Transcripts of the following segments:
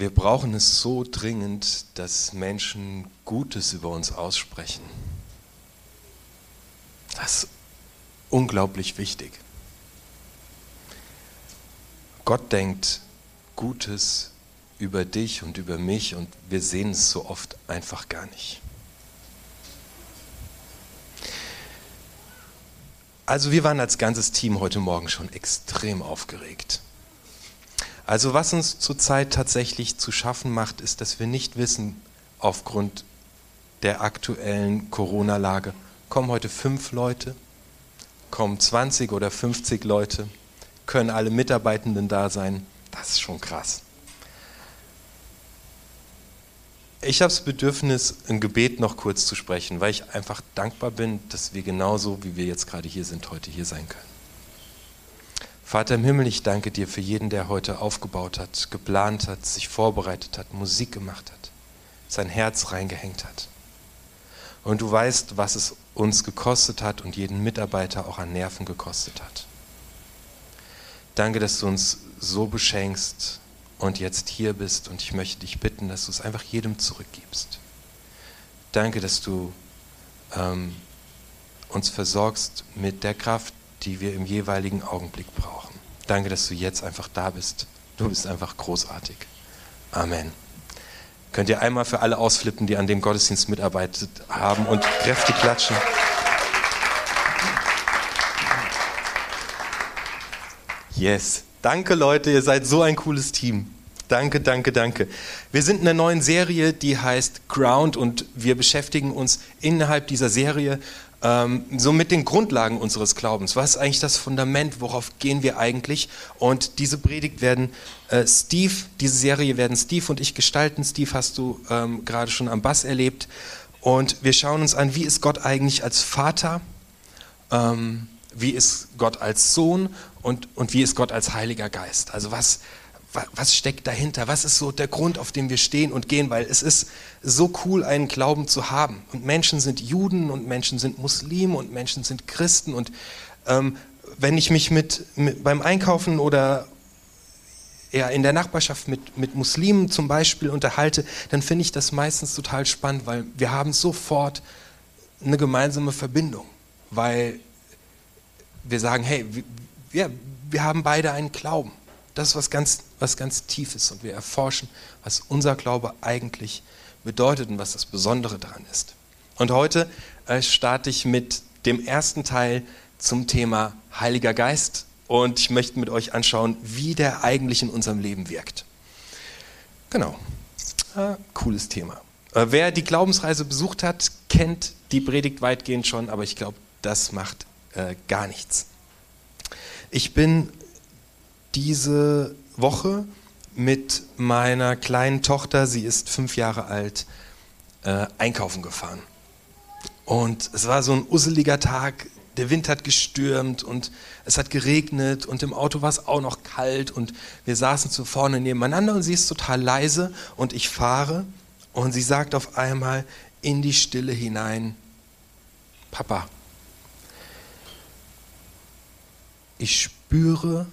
Wir brauchen es so dringend, dass Menschen Gutes über uns aussprechen. Das ist unglaublich wichtig. Gott denkt Gutes über dich und über mich und wir sehen es so oft einfach gar nicht. Also wir waren als ganzes Team heute Morgen schon extrem aufgeregt. Also was uns zurzeit tatsächlich zu schaffen macht, ist, dass wir nicht wissen, aufgrund der aktuellen Corona-Lage, kommen heute fünf Leute, kommen 20 oder 50 Leute, können alle Mitarbeitenden da sein. Das ist schon krass. Ich habe das Bedürfnis, ein Gebet noch kurz zu sprechen, weil ich einfach dankbar bin, dass wir genauso, wie wir jetzt gerade hier sind, heute hier sein können. Vater im Himmel, ich danke dir für jeden, der heute aufgebaut hat, geplant hat, sich vorbereitet hat, Musik gemacht hat, sein Herz reingehängt hat. Und du weißt, was es uns gekostet hat und jeden Mitarbeiter auch an Nerven gekostet hat. Danke, dass du uns so beschenkst und jetzt hier bist und ich möchte dich bitten, dass du es einfach jedem zurückgibst. Danke, dass du ähm, uns versorgst mit der Kraft, die wir im jeweiligen Augenblick brauchen. Danke, dass du jetzt einfach da bist. Du bist einfach großartig. Amen. Könnt ihr einmal für alle ausflippen, die an dem Gottesdienst mitarbeitet haben und kräftig klatschen. Yes. Danke Leute, ihr seid so ein cooles Team. Danke, danke, danke. Wir sind in einer neuen Serie, die heißt Ground und wir beschäftigen uns innerhalb dieser Serie ähm, so mit den Grundlagen unseres Glaubens. Was ist eigentlich das Fundament? Worauf gehen wir eigentlich? Und diese Predigt werden äh, Steve, diese Serie werden Steve und ich gestalten. Steve hast du ähm, gerade schon am Bass erlebt. Und wir schauen uns an, wie ist Gott eigentlich als Vater? Ähm, wie ist Gott als Sohn und, und wie ist Gott als Heiliger Geist? Also was, was steckt dahinter? Was ist so der Grund, auf dem wir stehen und gehen? Weil es ist so cool, einen Glauben zu haben. Und Menschen sind Juden und Menschen sind Muslime und Menschen sind Christen. Und ähm, wenn ich mich mit, mit, beim Einkaufen oder ja, in der Nachbarschaft mit, mit Muslimen zum Beispiel unterhalte, dann finde ich das meistens total spannend, weil wir haben sofort eine gemeinsame Verbindung. Weil wir sagen, hey, wir, wir haben beide einen Glauben. Das ist was ganz, was ganz Tiefes und wir erforschen, was unser Glaube eigentlich bedeutet und was das Besondere daran ist. Und heute äh, starte ich mit dem ersten Teil zum Thema Heiliger Geist und ich möchte mit euch anschauen, wie der eigentlich in unserem Leben wirkt. Genau, äh, cooles Thema. Äh, wer die Glaubensreise besucht hat, kennt die Predigt weitgehend schon, aber ich glaube, das macht äh, gar nichts. Ich bin diese Woche mit meiner kleinen Tochter, sie ist fünf Jahre alt, äh, einkaufen gefahren. Und es war so ein usseliger Tag, der Wind hat gestürmt und es hat geregnet und im Auto war es auch noch kalt und wir saßen zu vorne nebeneinander und sie ist total leise und ich fahre und sie sagt auf einmal in die Stille hinein, Papa, ich spüre,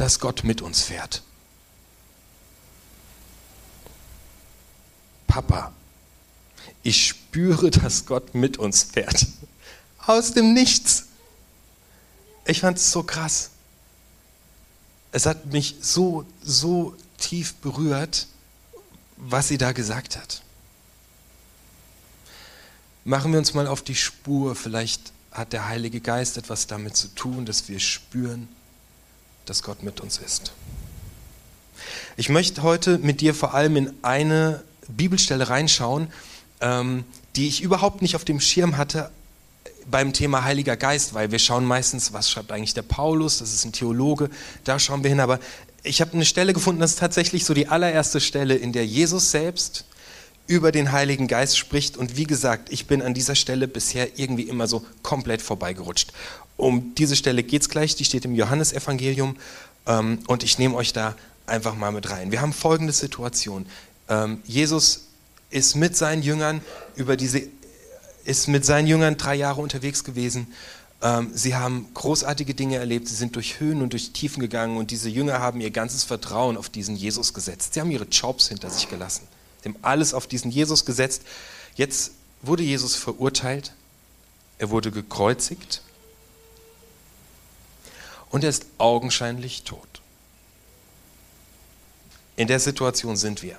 dass Gott mit uns fährt. Papa, ich spüre, dass Gott mit uns fährt. Aus dem Nichts. Ich fand es so krass. Es hat mich so, so tief berührt, was sie da gesagt hat. Machen wir uns mal auf die Spur, vielleicht hat der Heilige Geist etwas damit zu tun, dass wir spüren, dass Gott mit uns ist. Ich möchte heute mit dir vor allem in eine Bibelstelle reinschauen, ähm, die ich überhaupt nicht auf dem Schirm hatte beim Thema Heiliger Geist, weil wir schauen meistens, was schreibt eigentlich der Paulus, das ist ein Theologe, da schauen wir hin, aber ich habe eine Stelle gefunden, das ist tatsächlich so die allererste Stelle, in der Jesus selbst über den Heiligen Geist spricht. Und wie gesagt, ich bin an dieser Stelle bisher irgendwie immer so komplett vorbeigerutscht. Um diese Stelle geht es gleich, die steht im Johannesevangelium ähm, und ich nehme euch da einfach mal mit rein. Wir haben folgende Situation. Ähm, Jesus ist mit seinen Jüngern über diese, ist mit seinen Jüngern drei Jahre unterwegs gewesen Ähm, sie haben großartige Dinge erlebt, sie sind durch Höhen und durch Tiefen gegangen und diese Jünger haben ihr ganzes Vertrauen auf diesen Jesus gesetzt. Sie haben ihre Jobs hinter sich gelassen. Sie haben alles auf diesen Jesus gesetzt. Jetzt wurde Jesus verurteilt, er wurde gekreuzigt und er ist augenscheinlich tot. In der Situation sind wir.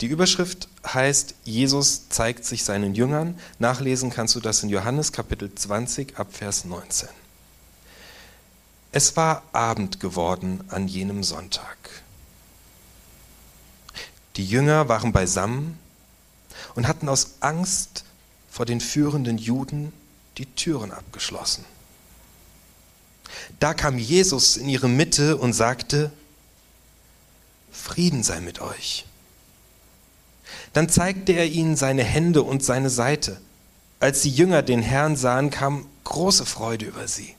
Die Überschrift heißt, Jesus zeigt sich seinen Jüngern. Nachlesen kannst du das in Johannes Kapitel 20 ab Vers 19. Es war Abend geworden an jenem Sonntag. Die Jünger waren beisammen und hatten aus Angst vor den führenden Juden die Türen abgeschlossen. Da kam Jesus in ihre Mitte und sagte, Frieden sei mit euch. Dann zeigte er ihnen seine Hände und seine Seite. Als die Jünger den Herrn sahen, kam große Freude über sie.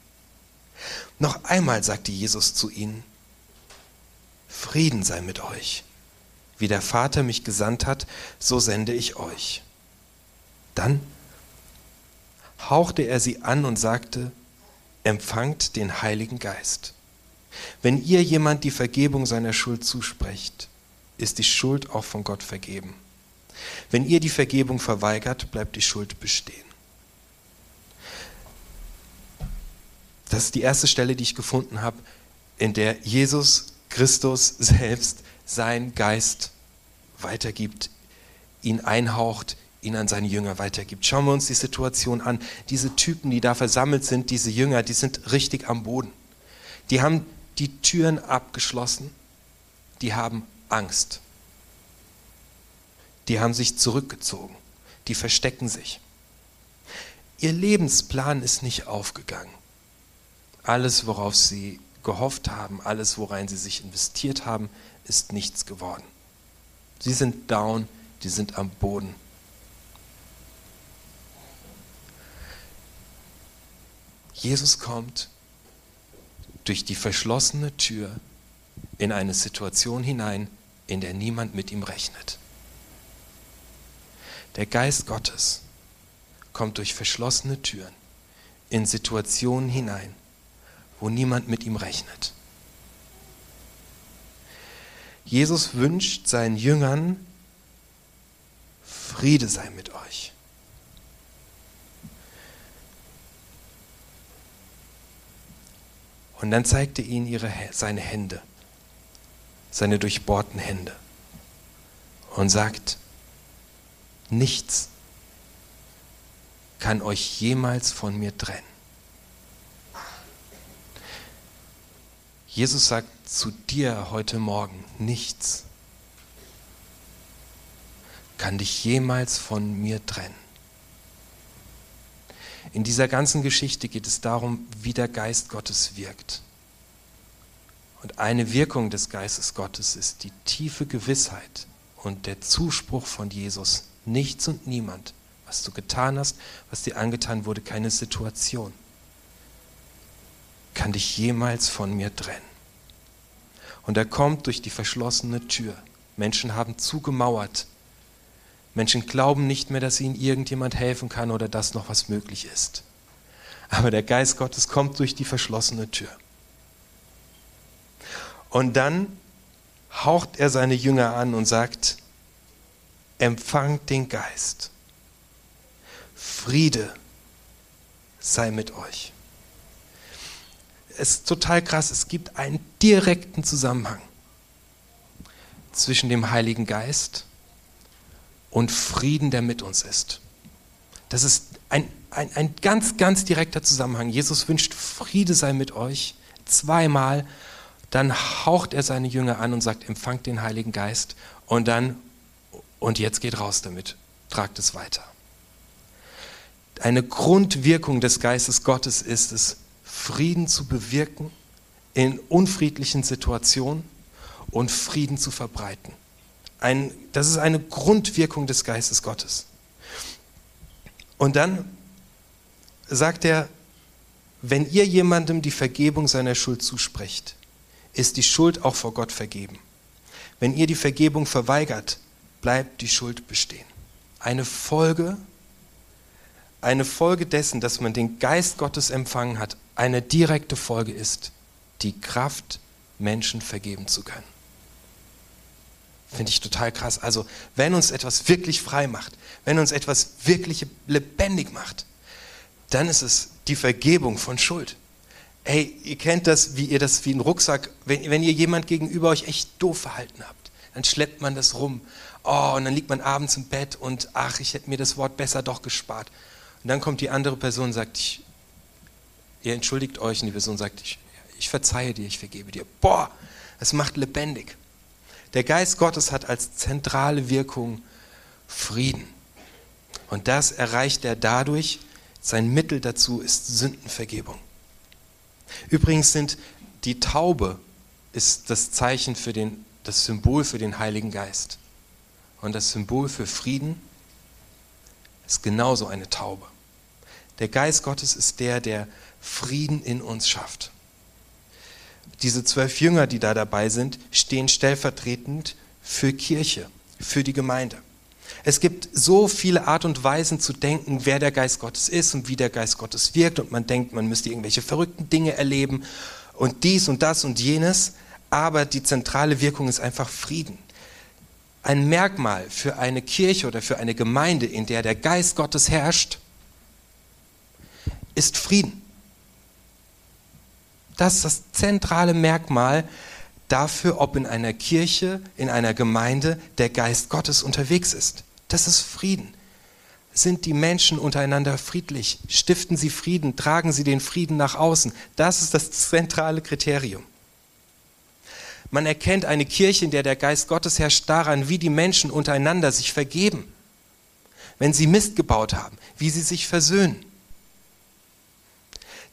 Noch einmal sagte Jesus zu ihnen, Frieden sei mit euch. Wie der Vater mich gesandt hat, so sende ich euch. Dann hauchte er sie an und sagte, empfangt den Heiligen Geist. Wenn ihr jemand die Vergebung seiner Schuld zusprecht, ist die Schuld auch von Gott vergeben. Wenn ihr die Vergebung verweigert, bleibt die Schuld bestehen. Das ist die erste Stelle, die ich gefunden habe, in der Jesus Christus selbst seinen Geist weitergibt, ihn einhaucht, ihn an seine Jünger weitergibt. Schauen wir uns die Situation an. Diese Typen, die da versammelt sind, diese Jünger, die sind richtig am Boden. Die haben die Türen abgeschlossen, die haben Angst. Die haben sich zurückgezogen, die verstecken sich. Ihr Lebensplan ist nicht aufgegangen. Alles, worauf sie gehofft haben, alles, worein sie sich investiert haben, ist nichts geworden. Sie sind down, die sind am Boden. Jesus kommt durch die verschlossene Tür in eine Situation hinein, in der niemand mit ihm rechnet. Der Geist Gottes kommt durch verschlossene Türen in Situationen hinein, wo niemand mit ihm rechnet. Jesus wünscht seinen Jüngern, Friede sei mit euch. Und dann zeigte ihnen ihre, seine Hände, seine durchbohrten Hände und sagt, nichts kann euch jemals von mir trennen. Jesus sagt zu dir heute Morgen, nichts kann dich jemals von mir trennen. In dieser ganzen Geschichte geht es darum, wie der Geist Gottes wirkt. Und eine Wirkung des Geistes Gottes ist die tiefe Gewissheit und der Zuspruch von Jesus. Nichts und niemand, was du getan hast, was dir angetan wurde, keine Situation, kann dich jemals von mir trennen. Und er kommt durch die verschlossene Tür. Menschen haben zugemauert Menschen glauben nicht mehr, dass ihnen irgendjemand helfen kann oder dass noch was möglich ist. Aber der Geist Gottes kommt durch die verschlossene Tür. Und dann haucht er seine Jünger an und sagt, empfangt den Geist. Friede sei mit euch. Es ist total krass, es gibt einen direkten Zusammenhang zwischen dem Heiligen Geist und Frieden, der mit uns ist. Das ist ein, ein, ein ganz, ganz direkter Zusammenhang. Jesus wünscht, Friede sei mit euch zweimal. Dann haucht er seine Jünger an und sagt, empfangt den Heiligen Geist. Und dann, und jetzt geht raus damit, tragt es weiter. Eine Grundwirkung des Geistes Gottes ist es, Frieden zu bewirken in unfriedlichen Situationen und Frieden zu verbreiten. Ein, das ist eine Grundwirkung des Geistes Gottes. Und dann sagt er, wenn ihr jemandem die Vergebung seiner Schuld zusprecht, ist die Schuld auch vor Gott vergeben. Wenn ihr die Vergebung verweigert, bleibt die Schuld bestehen. Eine Folge eine Folge dessen, dass man den Geist Gottes empfangen hat, eine direkte Folge ist, die Kraft, Menschen vergeben zu können. Finde ich total krass. Also, wenn uns etwas wirklich frei macht, wenn uns etwas wirklich lebendig macht, dann ist es die Vergebung von Schuld. Ey, ihr kennt das, wie ihr das wie ein Rucksack, wenn, wenn ihr jemand gegenüber euch echt doof verhalten habt, dann schleppt man das rum. Oh, und dann liegt man abends im Bett und ach, ich hätte mir das Wort besser doch gespart. Und dann kommt die andere Person und sagt, ich, ihr entschuldigt euch und die Person sagt, ich, ich verzeihe dir, ich vergebe dir. Boah, es macht lebendig. Der Geist Gottes hat als zentrale Wirkung Frieden. Und das erreicht er dadurch, sein Mittel dazu ist Sündenvergebung. Übrigens sind die Taube ist das Zeichen für den, das Symbol für den Heiligen Geist. Und das Symbol für Frieden ist genauso eine Taube. Der Geist Gottes ist der, der Frieden in uns schafft. Diese zwölf Jünger, die da dabei sind, stehen stellvertretend für Kirche, für die Gemeinde. Es gibt so viele Art und Weisen zu denken, wer der Geist Gottes ist und wie der Geist Gottes wirkt. Und man denkt, man müsste irgendwelche verrückten Dinge erleben und dies und das und jenes. Aber die zentrale Wirkung ist einfach Frieden. Ein Merkmal für eine Kirche oder für eine Gemeinde, in der der Geist Gottes herrscht, ist Frieden. Das ist das zentrale Merkmal dafür, ob in einer Kirche, in einer Gemeinde der Geist Gottes unterwegs ist. Das ist Frieden. Sind die Menschen untereinander friedlich? Stiften sie Frieden? Tragen sie den Frieden nach außen? Das ist das zentrale Kriterium. Man erkennt eine Kirche, in der der Geist Gottes herrscht, daran, wie die Menschen untereinander sich vergeben, wenn sie Mist gebaut haben, wie sie sich versöhnen.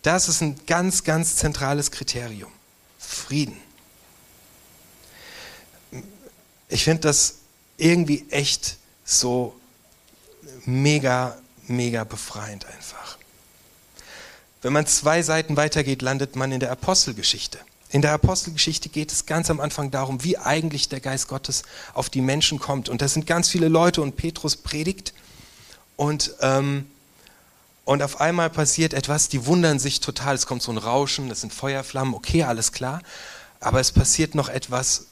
Das ist ein ganz, ganz zentrales Kriterium. Frieden. Ich finde das irgendwie echt so mega, mega befreiend einfach. Wenn man zwei Seiten weitergeht, landet man in der Apostelgeschichte. In der Apostelgeschichte geht es ganz am Anfang darum, wie eigentlich der Geist Gottes auf die Menschen kommt. Und da sind ganz viele Leute und Petrus predigt und ähm, und auf einmal passiert etwas, die wundern sich total. Es kommt so ein Rauschen, das sind Feuerflammen, okay, alles klar. Aber es passiert noch etwas,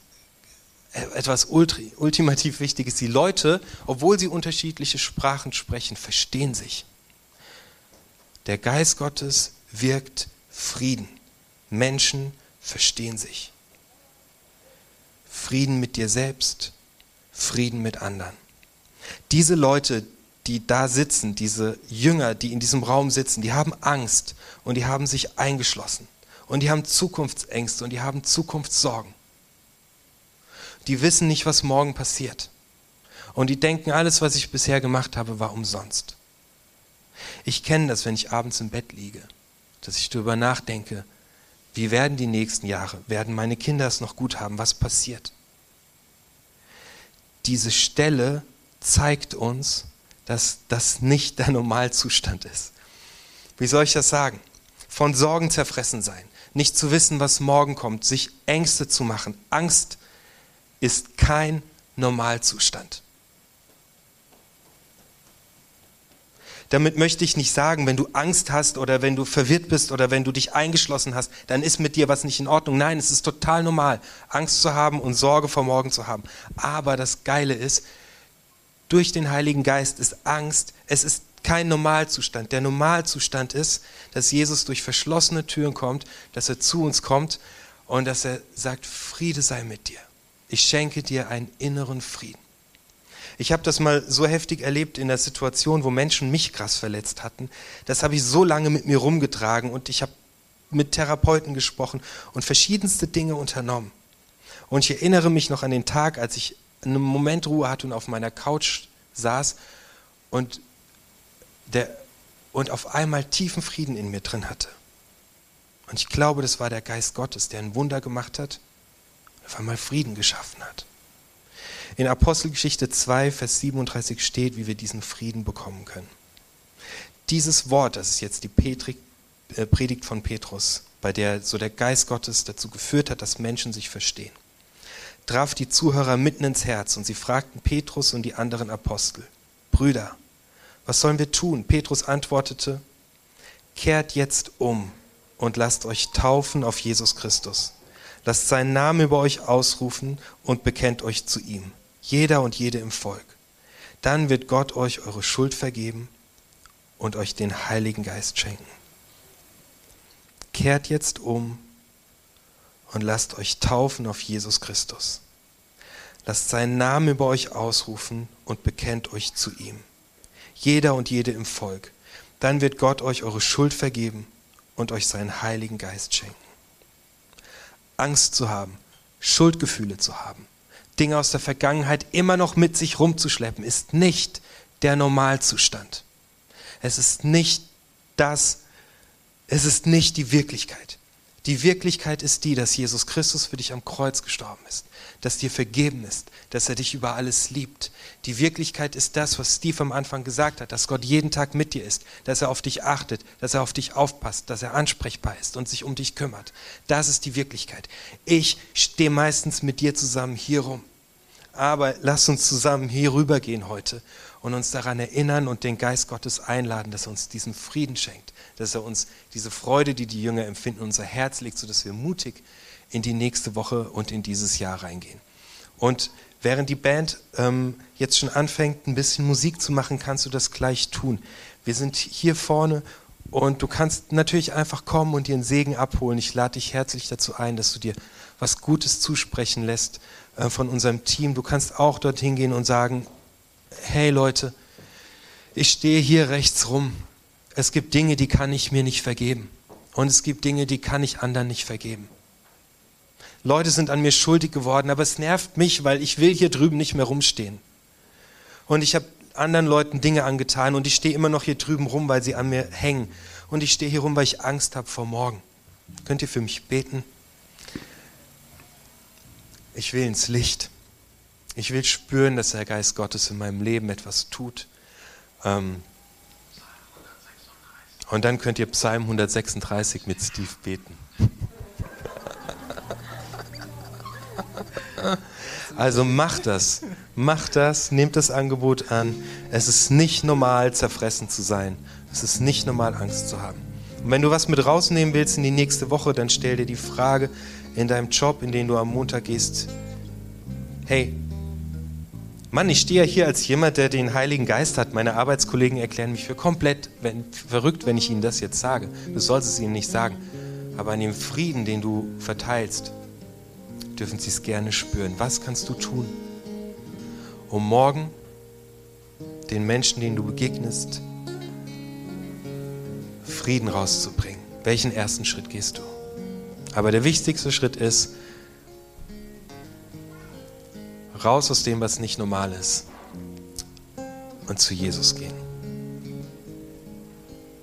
äh, etwas ultimativ Wichtiges. Die Leute, obwohl sie unterschiedliche Sprachen sprechen, verstehen sich. Der Geist Gottes wirkt Frieden. Menschen verstehen sich. Frieden mit dir selbst, Frieden mit anderen. Diese Leute, die da sitzen, diese Jünger, die in diesem Raum sitzen, die haben Angst und die haben sich eingeschlossen und die haben Zukunftsängste und die haben Zukunftssorgen. Die wissen nicht, was morgen passiert. Und die denken, alles, was ich bisher gemacht habe, war umsonst. Ich kenne das, wenn ich abends im Bett liege, dass ich darüber nachdenke, wie werden die nächsten Jahre, werden meine Kinder es noch gut haben, was passiert. Diese Stelle zeigt uns, dass das nicht der Normalzustand ist. Wie soll ich das sagen? Von Sorgen zerfressen sein, nicht zu wissen, was morgen kommt, sich Ängste zu machen. Angst ist kein Normalzustand. Damit möchte ich nicht sagen, wenn du Angst hast oder wenn du verwirrt bist oder wenn du dich eingeschlossen hast, dann ist mit dir was nicht in Ordnung. Nein, es ist total normal, Angst zu haben und Sorge vor morgen zu haben. Aber das Geile ist, durch den Heiligen Geist ist Angst, es ist kein Normalzustand. Der Normalzustand ist, dass Jesus durch verschlossene Türen kommt, dass er zu uns kommt und dass er sagt, Friede sei mit dir. Ich schenke dir einen inneren Frieden. Ich habe das mal so heftig erlebt in der Situation, wo Menschen mich krass verletzt hatten. Das habe ich so lange mit mir rumgetragen und ich habe mit Therapeuten gesprochen und verschiedenste Dinge unternommen. Und ich erinnere mich noch an den Tag, als ich einen Moment Ruhe hatte und auf meiner Couch saß und, der, und auf einmal tiefen Frieden in mir drin hatte. Und ich glaube, das war der Geist Gottes, der ein Wunder gemacht hat und auf einmal Frieden geschaffen hat. In Apostelgeschichte 2, Vers 37 steht, wie wir diesen Frieden bekommen können. Dieses Wort, das ist jetzt die äh, Predigt von Petrus, bei der so der Geist Gottes dazu geführt hat, dass Menschen sich verstehen traf die Zuhörer mitten ins Herz und sie fragten Petrus und die anderen Apostel, Brüder, Was sollen wir tun? Petrus antwortete, kehrt jetzt um und lasst euch taufen auf Jesus Christus. Lasst seinen Namen über euch ausrufen und bekennt euch zu ihm, jeder und jede im Volk. Dann wird Gott euch eure Schuld vergeben und euch den Heiligen Geist schenken. Kehrt jetzt um und lasst euch taufen auf Jesus Christus. Lasst seinen Namen über euch ausrufen und bekennt euch zu ihm. Jeder und jede im Volk. Dann wird Gott euch eure Schuld vergeben und euch seinen Heiligen Geist schenken. Angst zu haben, Schuldgefühle zu haben, Dinge aus der Vergangenheit immer noch mit sich rumzuschleppen, ist nicht der Normalzustand. Es ist nicht das, es ist nicht die Wirklichkeit. Die Wirklichkeit ist die, dass Jesus Christus für dich am Kreuz gestorben ist, dass dir vergeben ist, dass er dich über alles liebt. Die Wirklichkeit ist das, was Steve am Anfang gesagt hat, dass Gott jeden Tag mit dir ist, dass er auf dich achtet, dass er auf dich aufpasst, dass er ansprechbar ist und sich um dich kümmert. Das ist die Wirklichkeit. Ich stehe meistens mit dir zusammen hier rum. Aber lass uns zusammen hier rübergehen heute und uns daran erinnern und den Geist Gottes einladen, dass er uns diesen Frieden schenkt, dass er uns diese Freude, die die Jünger empfinden, unser Herz legt, sodass wir mutig in die nächste Woche und in dieses Jahr reingehen. Und während die Band ähm, jetzt schon anfängt, ein bisschen Musik zu machen, kannst du das gleich tun. Wir sind hier vorne und du kannst natürlich einfach kommen und dir einen Segen abholen. Ich lade dich herzlich dazu ein, dass du dir was Gutes zusprechen lässt äh, von unserem Team. Du kannst auch dorthin gehen und sagen, hey Leute, ich stehe hier rechts rum. Es gibt Dinge, die kann ich mir nicht vergeben. Und es gibt Dinge, die kann ich anderen nicht vergeben. Leute sind an mir schuldig geworden, aber es nervt mich, weil ich will hier drüben nicht mehr rumstehen. Und ich habe anderen Leuten Dinge angetan und ich stehe immer noch hier drüben rum, weil sie an mir hängen. Und ich stehe hier rum, weil ich Angst habe vor morgen. Könnt ihr für mich beten? Ich will ins Licht. Ich will spüren, dass der Geist Gottes in meinem Leben etwas tut. Ähm, und dann könnt ihr Psalm 136 mit Steve beten. Also macht das, macht das, nehmt das Angebot an. Es ist nicht normal, zerfressen zu sein. Es ist nicht normal, Angst zu haben. Und wenn du was mit rausnehmen willst in die nächste Woche, dann stell dir die Frage in deinem Job, in den du am Montag gehst, hey, Mann, ich stehe ja hier als jemand, der den Heiligen Geist hat. Meine Arbeitskollegen erklären mich für komplett wenn, verrückt, wenn ich ihnen das jetzt sage. Du sollst es ihnen nicht sagen. Aber an dem Frieden, den du verteilst, dürfen sie es gerne spüren. Was kannst du tun, um morgen den Menschen, denen du begegnest, Frieden rauszubringen? Welchen ersten Schritt gehst du? Aber der wichtigste Schritt ist, raus aus dem, was nicht normal ist und zu Jesus gehen.